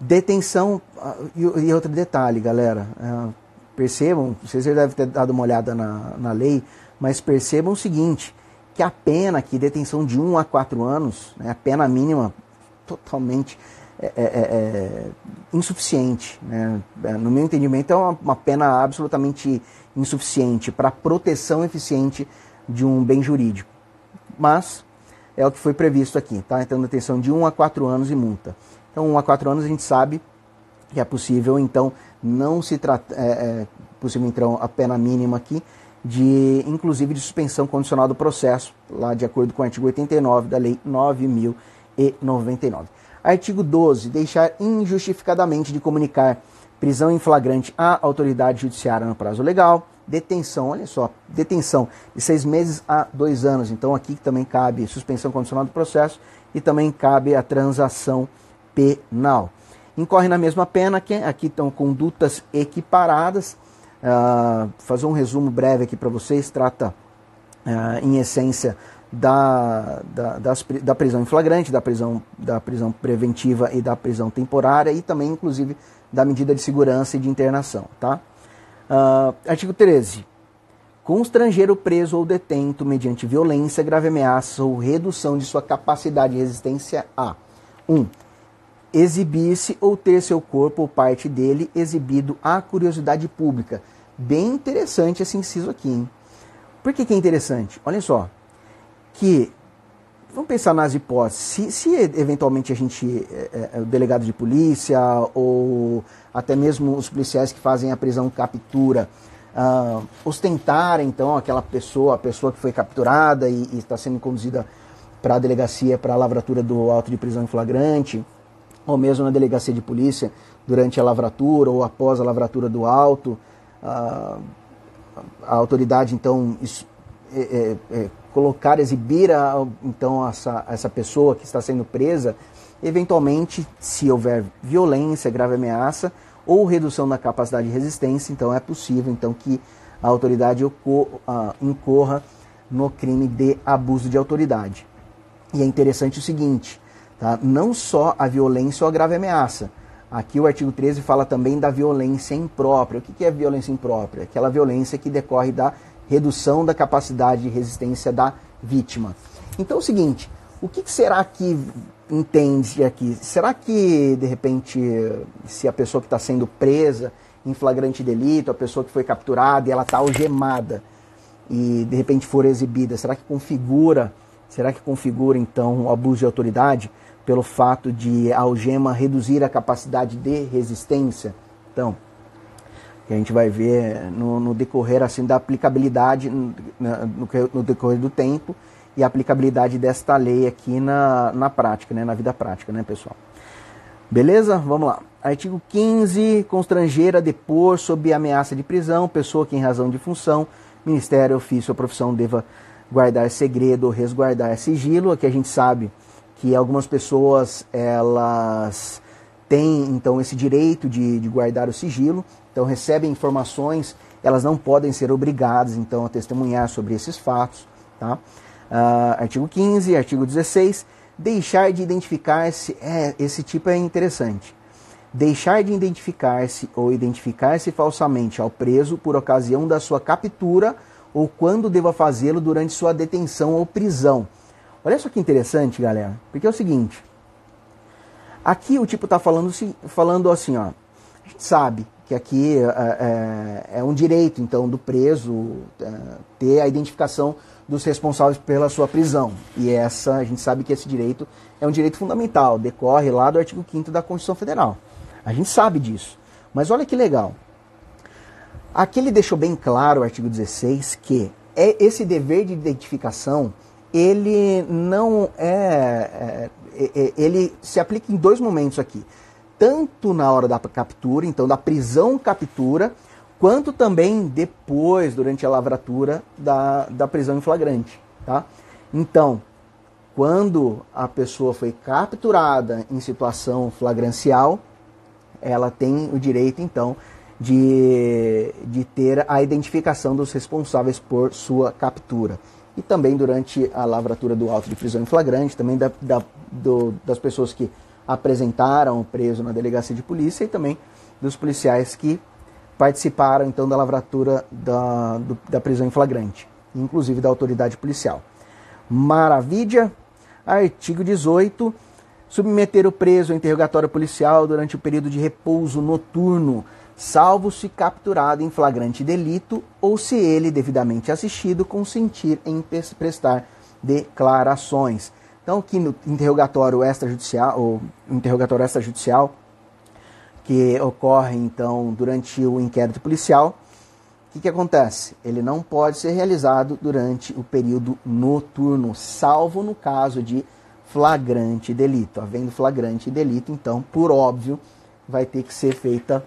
Detenção, ah, e outro detalhe, galera, é, percebam, vocês devem ter dado uma olhada na, na lei, mas percebam o seguinte, que a pena aqui, detenção de 1 a 4 anos, né, a pena mínima totalmente é, é, é, é, insuficiente. Né? É, no meu entendimento, é uma, uma pena absolutamente insuficiente para proteção eficiente de um bem jurídico. Mas é o que foi previsto aqui, tá? Então, detenção de 1 a 4 anos e multa. Então, 1 a 4 anos a gente sabe que é possível, então, não se trata, é, é possível, então, a pena mínima aqui, de, inclusive, de suspensão condicional do processo, lá de acordo com o artigo 89 da Lei 9.099. Artigo 12. Deixar injustificadamente de comunicar prisão em flagrante à autoridade judiciária no prazo legal. Detenção, olha só, detenção de seis meses a dois anos. Então aqui também cabe suspensão condicional do processo e também cabe a transação penal. Incorre na mesma pena que aqui estão condutas equiparadas. Uh, fazer um resumo breve aqui para vocês, trata uh, em essência da, da, das, da prisão em flagrante, da prisão, da prisão preventiva e da prisão temporária e também, inclusive, da medida de segurança e de internação. Tá? Uh, artigo 13. Constranger o preso ou detento mediante violência, grave ameaça ou redução de sua capacidade de resistência a 1. Um, exibir-se ou ter seu corpo ou parte dele exibido à curiosidade pública. Bem interessante esse inciso aqui, hein? Por que, que é interessante? Olha só, que vamos pensar nas hipóteses. Se, se eventualmente a gente, é, é, o delegado de polícia ou até mesmo os policiais que fazem a prisão captura, uh, ostentarem então aquela pessoa, a pessoa que foi capturada e, está sendo conduzida para a delegacia para a lavratura do auto de prisão em flagrante, ou mesmo na delegacia de polícia durante a lavratura ou após a lavratura do auto, uh, a autoridade então é, é, é, colocar, exibir a, então essa, essa pessoa que está sendo presa, eventualmente, se houver violência, grave ameaça ou redução da capacidade de resistência, então é possível então que a autoridade incorra no crime de abuso de autoridade. E é interessante o seguinte, tá? não só a violência ou a grave ameaça. Aqui o artigo 13 fala também da violência imprópria. O que é violência imprópria? Aquela violência que decorre da redução da capacidade de resistência da vítima. Então é o seguinte, o que será que entende aqui? Será que, de repente, se a pessoa que está sendo presa em flagrante delito, a pessoa que foi capturada e ela está algemada e de repente for exibida, será que configura, será que configura então o abuso de autoridade pelo fato de a algema reduzir a capacidade de resistência? Então, que a gente vai ver no, no decorrer assim da aplicabilidade no, no, decorrer do tempo e a aplicabilidade desta lei aqui na, na prática, né, na vida prática, né, pessoal? Beleza? Vamos lá. Artigo 15. Constrangeira depor sob ameaça de prisão, pessoa que em razão de função, ministério, ofício ou profissão deva guardar segredo ou resguardar sigilo. Aqui a gente sabe que algumas pessoas elas têm então esse direito de, de guardar o sigilo, então recebem informações, elas não podem ser obrigadas então a testemunhar sobre esses fatos. Tá? Uh, artigo 15, artigo 16, deixar de identificar-se, é, esse tipo é interessante. Deixar de identificar-se ou identificar-se falsamente ao preso por ocasião da sua captura ou quando deva fazê-lo durante sua detenção ou prisão. Olha só que interessante, galera, porque é o seguinte. Aqui o tipo está falando, falando assim, ó. A gente sabe que aqui é, é, é um direito, então, do preso é, ter a identificação dos responsáveis pela sua prisão. E essa, a gente sabe que esse direito é um direito fundamental, decorre lá do artigo 5 da Constituição Federal. A gente sabe disso. Mas olha que legal. Aqui ele deixou bem claro, o artigo 16, que é esse dever de identificação, ele não é, é, é ele se aplica em dois momentos aqui tanto na hora da captura, então da prisão captura, quanto também depois, durante a lavratura da, da prisão em flagrante. Tá? Então, quando a pessoa foi capturada em situação flagrancial, ela tem o direito, então, de, de ter a identificação dos responsáveis por sua captura. E também durante a lavratura do auto de prisão em flagrante, também da, da, do, das pessoas que apresentaram o preso na delegacia de polícia e também dos policiais que participaram então da lavratura da, do, da prisão em flagrante, inclusive da autoridade policial. Maravilha! Artigo 18. Submeter o preso ao interrogatório policial durante o período de repouso noturno, salvo se capturado em flagrante delito ou se ele, devidamente assistido, consentir em prestar declarações. Então, aqui no interrogatório extrajudicial, ou interrogatório extrajudicial, que ocorre então durante o inquérito policial, o que, que acontece? Ele não pode ser realizado durante o período noturno, salvo no caso de flagrante delito. Havendo flagrante delito, então, por óbvio, vai ter que ser feita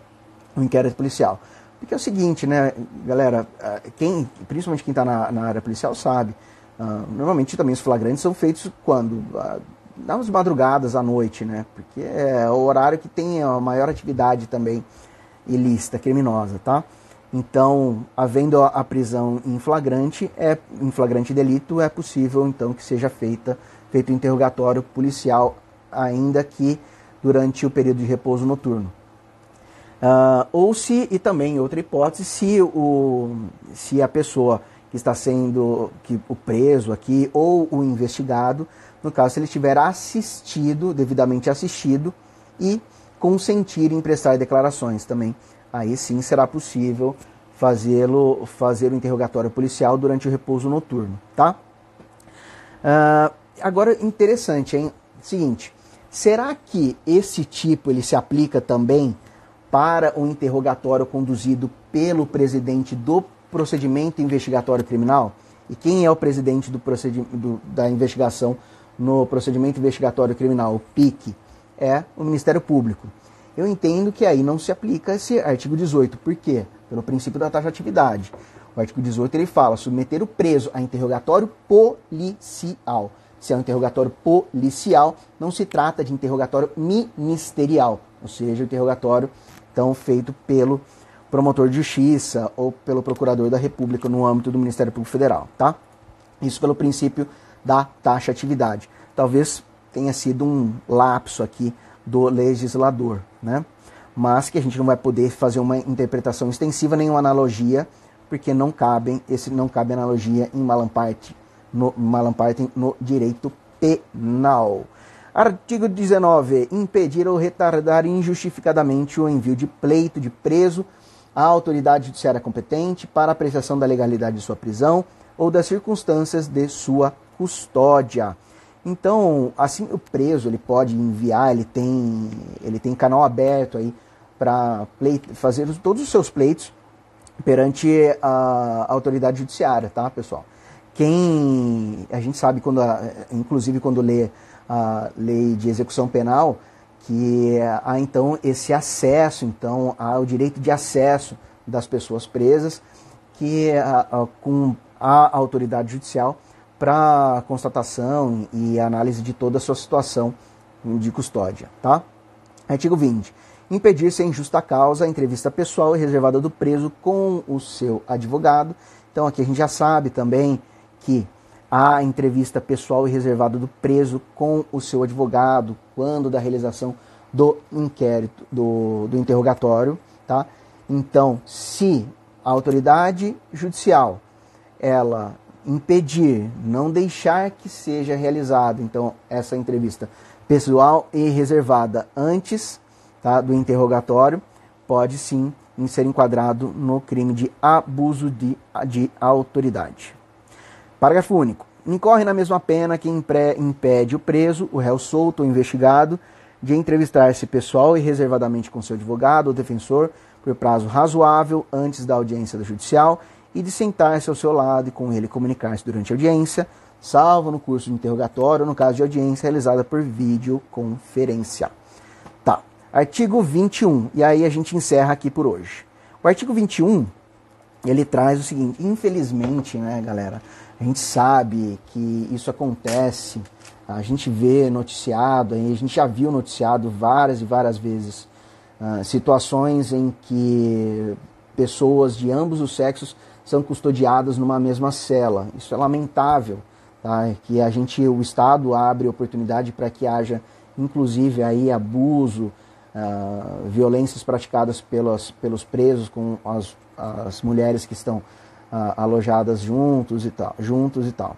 o um inquérito policial. Porque é o seguinte, né, galera, ah, quem, principalmente quem está na, na área policial sabe, Uh, normalmente também os flagrantes são feitos quando? Nas madrugadas à noite, né? Porque é o horário que tem a maior atividade também ilícita, criminosa, tá? Então, havendo a, prisão em flagrante, é, em flagrante delito, é possível então que seja feita, feito o interrogatório policial, ainda que durante o período de repouso noturno. Uh, ou se, e também outra hipótese, se, o, se a pessoa está sendo que, o preso aqui ou o investigado, no caso, se ele estiver assistido, devidamente assistido, e consentir em prestar declarações também. Aí sim será possível fazê-lo fazer o interrogatório policial durante o repouso noturno, tá? Uh, agora interessante, hein? Seguinte, será que esse tipo ele se aplica também para o interrogatório conduzido pelo presidente do procedimento investigatório criminal? E quem é o presidente do, do da investigação no procedimento investigatório criminal, o PIC? É o Ministério Público. Eu entendo que aí não se aplica esse artigo 18. Por quê? Pelo princípio da taxatividade. O artigo 18 ele fala submeter o preso a interrogatório policial. Se é um interrogatório policial, não se trata de interrogatório ministerial, ou seja, interrogatório então feito pelo promotor de justiça ou pelo procurador da República no âmbito do Ministério Público Federal, tá? Isso pelo princípio da taxatividade. Talvez tenha sido um lapso aqui do legislador, né? Mas que a gente não vai poder fazer uma interpretação extensiva nem uma analogia, porque não cabem esse não cabe analogia em malamparte no malamparte no direito penal. Artigo 19. Impedir ou retardar injustificadamente o envio de pleito de preso à autoridade judiciária competente para apreciação da legalidade de sua prisão ou das circunstâncias de sua custódia. Então, assim o preso ele pode enviar, ele tem, ele tem canal aberto aí para fazer todos os seus pleitos perante a autoridade judiciária, tá, pessoal? Quem a gente sabe quando, inclusive quando lê a lei de execução penal, que há então esse acesso, então há o direito de acesso das pessoas presas, que com a autoridade judicial para constatação e análise de toda a sua situação de custódia, tá? Artigo 20. Impedir sem justa causa a entrevista pessoal e reservada do preso com o seu advogado. Então aqui a gente já sabe também que a entrevista pessoal e reservada do preso com o seu advogado quando da realização do inquérito, do, do interrogatório, tá? Então, se a autoridade judicial ela impedir, não deixar que seja realizada, então, essa entrevista pessoal e reservada antes tá, do interrogatório, pode sim ser enquadrado no crime de abuso de, de autoridade. Parágrafo único. Incorre na mesma pena quem impede o preso, o réu solto ou investigado de entrevistar-se pessoal e reservadamente com seu advogado ou defensor por prazo razoável antes da audiência do judicial e de sentar-se ao seu lado e com ele comunicar-se durante a audiência, salvo no curso de interrogatório ou no caso de audiência realizada por videoconferência. Tá. Artigo 21. E aí a gente encerra aqui por hoje. O artigo 21, ele traz o seguinte, infelizmente, né, galera, a gente sabe que isso acontece, a gente vê noticiado, a gente já viu noticiado várias e várias vezes uh, situações em que pessoas de ambos os sexos são custodiadas numa mesma cela. Isso é lamentável, tá? que a gente, o Estado abre oportunidade para que haja, inclusive, aí abuso, uh, violências praticadas pelos, pelos presos com as, as mulheres que estão uh, alojadas juntos e tal, juntos e tal.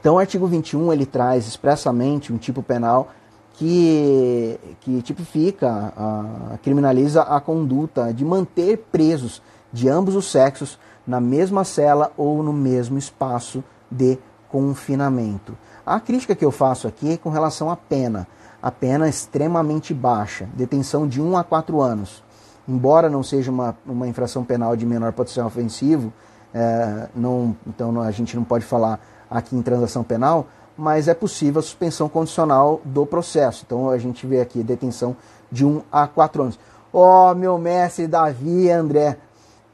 Então, o artigo 21 ele traz expressamente um tipo penal que, que tipifica, uh, criminaliza a conduta de manter presos de ambos os sexos na mesma cela ou no mesmo espaço de confinamento. A crítica que eu faço aqui é com relação à pena. A pena é extremamente baixa, detenção de 1 a 4 anos. Embora não seja uma, uma infração penal de menor potencial ofensivo, é, não, então a gente não pode falar aqui em transação penal, mas é possível a suspensão condicional do processo. Então a gente vê aqui detenção de 1 a 4 anos. Ó, oh, meu mestre Davi André.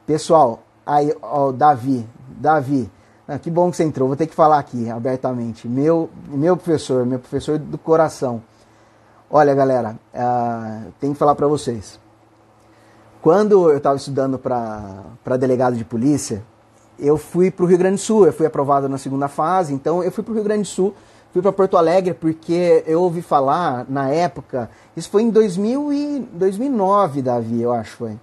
Pessoal, aí, ó, oh, Davi, Davi, ah, que bom que você entrou. Vou ter que falar aqui abertamente. Meu, meu professor, meu professor do coração. Olha, galera, uh, tem que falar para vocês. Quando eu estava estudando para delegado de polícia, eu fui para o Rio Grande do Sul. Eu fui aprovado na segunda fase, então eu fui para o Rio Grande do Sul, fui para Porto Alegre porque eu ouvi falar na época. Isso foi em 2000 e 2009, Davi, eu acho foi.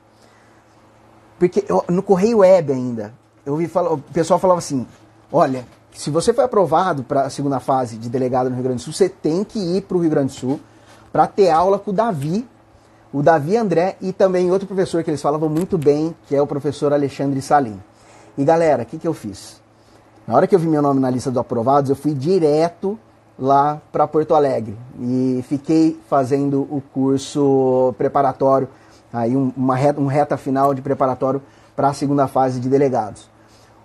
Porque eu, no Correio Web ainda, eu ouvi falar, o pessoal falava assim: olha, se você foi aprovado para a segunda fase de delegado no Rio Grande do Sul, você tem que ir para o Rio Grande do Sul para ter aula com o Davi, o Davi André e também outro professor que eles falavam muito bem, que é o professor Alexandre Salim. E galera, o que, que eu fiz? Na hora que eu vi meu nome na lista dos aprovados, eu fui direto lá para Porto Alegre e fiquei fazendo o curso preparatório, aí uma reta, um reta final de preparatório para a segunda fase de delegados.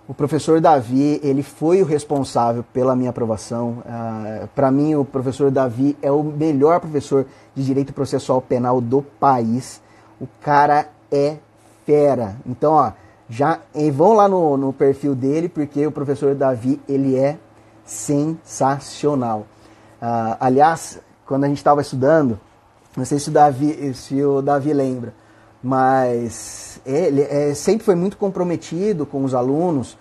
O professor Davi, ele foi o responsável pela minha aprovação. Uh, ah, para mim, o professor Davi é o melhor professor de direito processual penal do país. O cara é fera. Então, ó, já vão lá no, no perfil dele, porque o professor Davi, ele é sensacional. Uh, aliás, quando a gente estava estudando, não sei se o Davi, se o Davi lembra, mas ele é, sempre foi muito comprometido com os alunos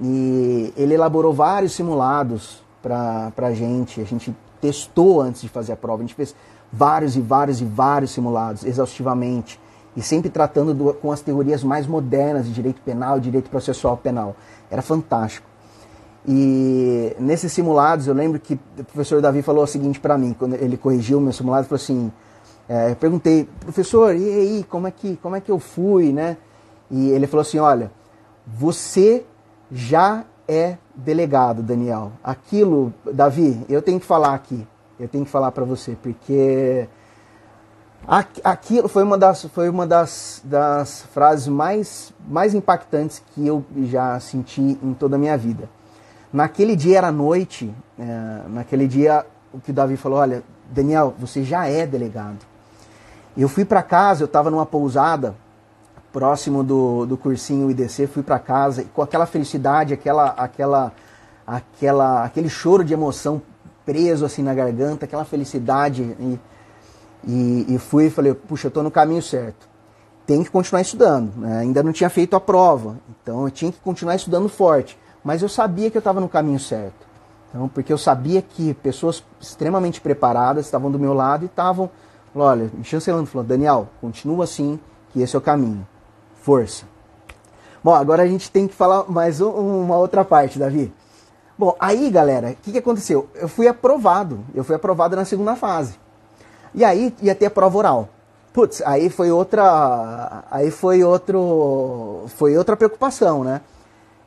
e ele elaborou vários simulados para a gente. A gente testou antes de fazer a prova, a gente fez vários e vários e vários simulados, exaustivamente, e sempre tratando do, com as teorias mais modernas de direito penal e direito processual penal. Era fantástico. E nesses simulados, eu lembro que o professor Davi falou o seguinte para mim, quando ele corrigiu o meu simulado, ele falou assim, é, perguntei, professor, e aí, como é, que, como é que eu fui, né? E ele falou assim, olha, você já é delegado, Daniel. Aquilo, Davi, eu tenho que falar aqui, eu tenho que falar para você, porque aquilo foi uma das, foi uma das, das frases mais, mais impactantes que eu já senti em toda a minha vida. Naquele dia era noite, é, naquele dia o que o Davi falou, olha, Daniel, você já é delegado. Eu fui para casa, eu estava numa pousada próximo do, do cursinho IDC, fui para casa com aquela felicidade, aquela, aquela, aquela, aquele choro de emoção preso assim na garganta, aquela felicidade e, e, e fui e falei, puxa, eu estou no caminho certo. Tem que continuar estudando. Né? Ainda não tinha feito a prova, então eu tinha que continuar estudando forte. Mas eu sabia que eu estava no caminho certo. Então, porque eu sabia que pessoas extremamente preparadas estavam do meu lado e estavam olha, me chancelando, falando, Daniel, continua assim, que esse é o caminho. Força. Bom, agora a gente tem que falar mais uma outra parte, Davi. Bom, aí, galera, o que, que aconteceu? Eu fui aprovado. Eu fui aprovado na segunda fase. E aí ia ter a prova oral. Putz, aí foi outra. Aí foi outro. Foi outra preocupação, né?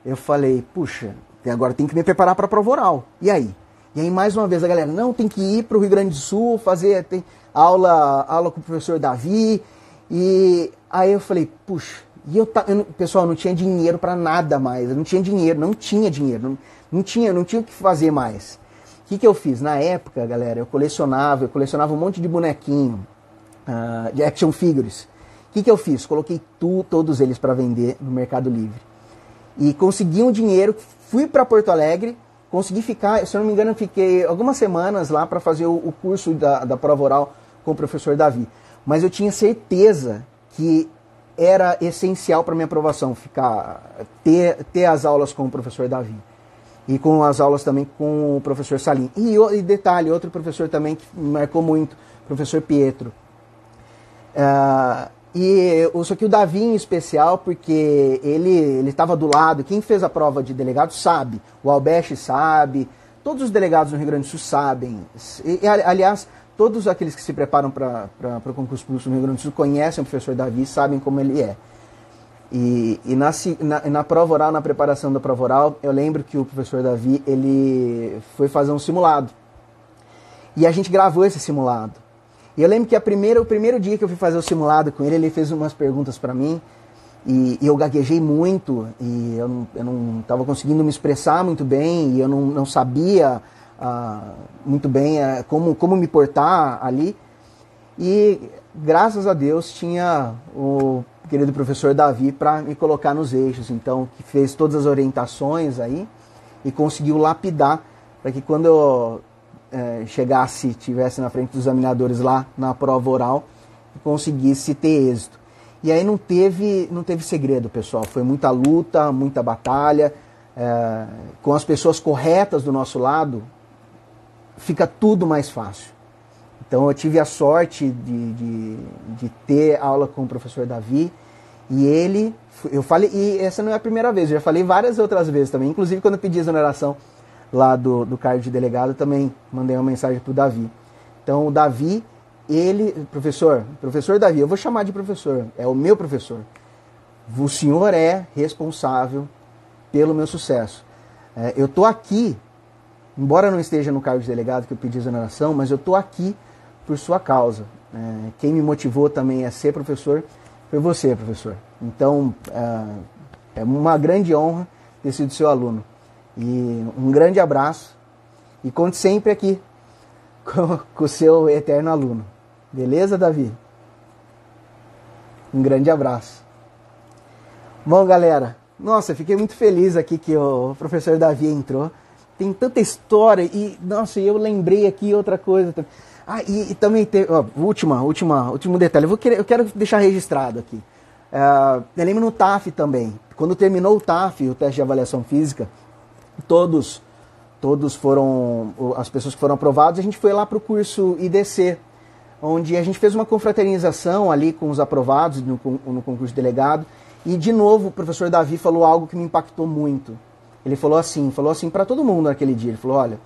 Eu falei, puxa, agora tem que me preparar para a prova oral. E aí? E aí, mais uma vez, a galera, não, tem que ir para o Rio Grande do Sul, fazer. Tem, aula, aula com o professor Davi. E aí eu falei, puxa, e eu, eu pessoal, não tinha dinheiro para nada mais. Eu não tinha dinheiro, não tinha dinheiro, não, não tinha, não tinha o que fazer mais. O que, que eu fiz? Na época, galera, eu colecionava, eu colecionava um monte de bonequinho, uh, de action figures. O que, que eu fiz? Coloquei tu, todos eles para vender no Mercado Livre. E consegui um dinheiro, fui para Porto Alegre, consegui ficar, se eu não me engano, fiquei algumas semanas lá para fazer o, o curso da, da prova oral com o professor Davi. Mas eu tinha certeza que era essencial para minha aprovação ficar ter, ter as aulas com o professor Davi e com as aulas também com o professor Salim. E, e detalhe, outro professor também que me marcou muito, professor Pietro. Uh, e só que o Davi em especial, porque ele estava do lado, quem fez a prova de delegado sabe, o Albeste sabe, todos os delegados no Rio Grande do Sul sabem. E, aliás, todos aqueles que se preparam para o concurso público no Rio Grande do Sul conhecem o professor Davi, sabem como ele é. E, e na, na, na, prova oral, na preparação da prova oral, eu lembro que o professor Davi, ele foi fazer um simulado. E a gente gravou esse simulado. E eu lembro que a primeira, o primeiro dia que eu fui fazer o simulado com ele, ele fez umas perguntas para mim. E, e, eu gaguejei muito, e eu não estava conseguindo me expressar muito bem, e eu não, não sabia ah, muito bem ah, como, como me portar ali. E graças a Deus tinha o querido professor Davi para me colocar nos eixos, então que fez todas as orientações aí e conseguiu lapidar para que quando eu é, chegasse, tivesse na frente dos examinadores lá na prova oral, conseguisse ter êxito. E aí não teve, não teve segredo, pessoal. Foi muita luta, muita batalha. É, com as pessoas corretas do nosso lado, fica tudo mais fácil. Então eu tive a sorte de, de, de, ter aula com o professor Davi e ele, eu falei, e essa não é a primeira vez, eu já falei várias outras vezes também, inclusive quando eu pedi exoneração lá do, do cargo de delegado, também mandei uma mensagem para o Davi. Então o Davi, ele, professor, professor Davi, eu vou chamar de professor, é o meu professor. O senhor é responsável pelo meu sucesso. É, eu estou aqui, embora não esteja no cargo de delegado que eu pedi exoneração, mas eu estou aqui por sua causa. É, quem me motivou também a ser professor foi você, professor. Então, é, é uma grande honra ter sido seu aluno. E um grande abraço e conte sempre aqui com, com o seu eterno aluno. Beleza, Davi? Um grande abraço. Bom, galera, nossa, fiquei muito feliz aqui que o professor Davi entrou. Tem tanta história e, nossa, eu lembrei aqui outra coisa. Ah, e, e também tem, ó, última, última, último detalhe. Eu, vou querer, eu quero deixar registrado aqui. Uh, eu lembro no TAF também. Quando terminou o TAF, o teste de avaliação física, todos, todos foram, as pessoas que foram aprovadas, a gente foi lá para o curso IDC, onde a gente fez uma confraternização ali com os aprovados no, no concurso de delegado. E de novo, o professor Davi falou algo que me impactou muito. Ele falou assim, falou assim para todo mundo naquele dia. Ele falou: olha,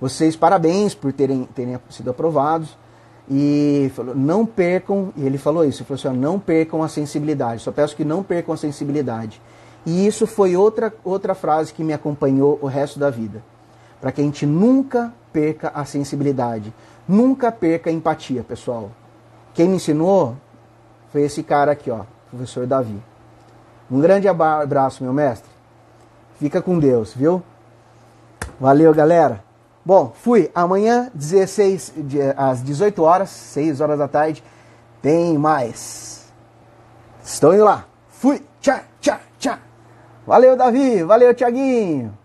vocês parabéns por terem, terem sido aprovados. E falou, não percam, e ele falou isso, ele falou assim, não percam a sensibilidade, só peço que não percam a sensibilidade. E isso foi outra, outra frase que me acompanhou o resto da vida. Para que a gente nunca perca a sensibilidade, nunca perca a empatia, pessoal. Quem me ensinou foi esse cara aqui, ó, professor Davi. Um grande abraço, meu mestre. Fica com Deus, viu? Valeu, galera. Bom, fui. Amanhã, 16, às 18 horas, 6 horas da tarde, tem mais. Estou indo lá. Fui. Tchau, tchau, tchau. Valeu, Davi. Valeu, Tiaguinho.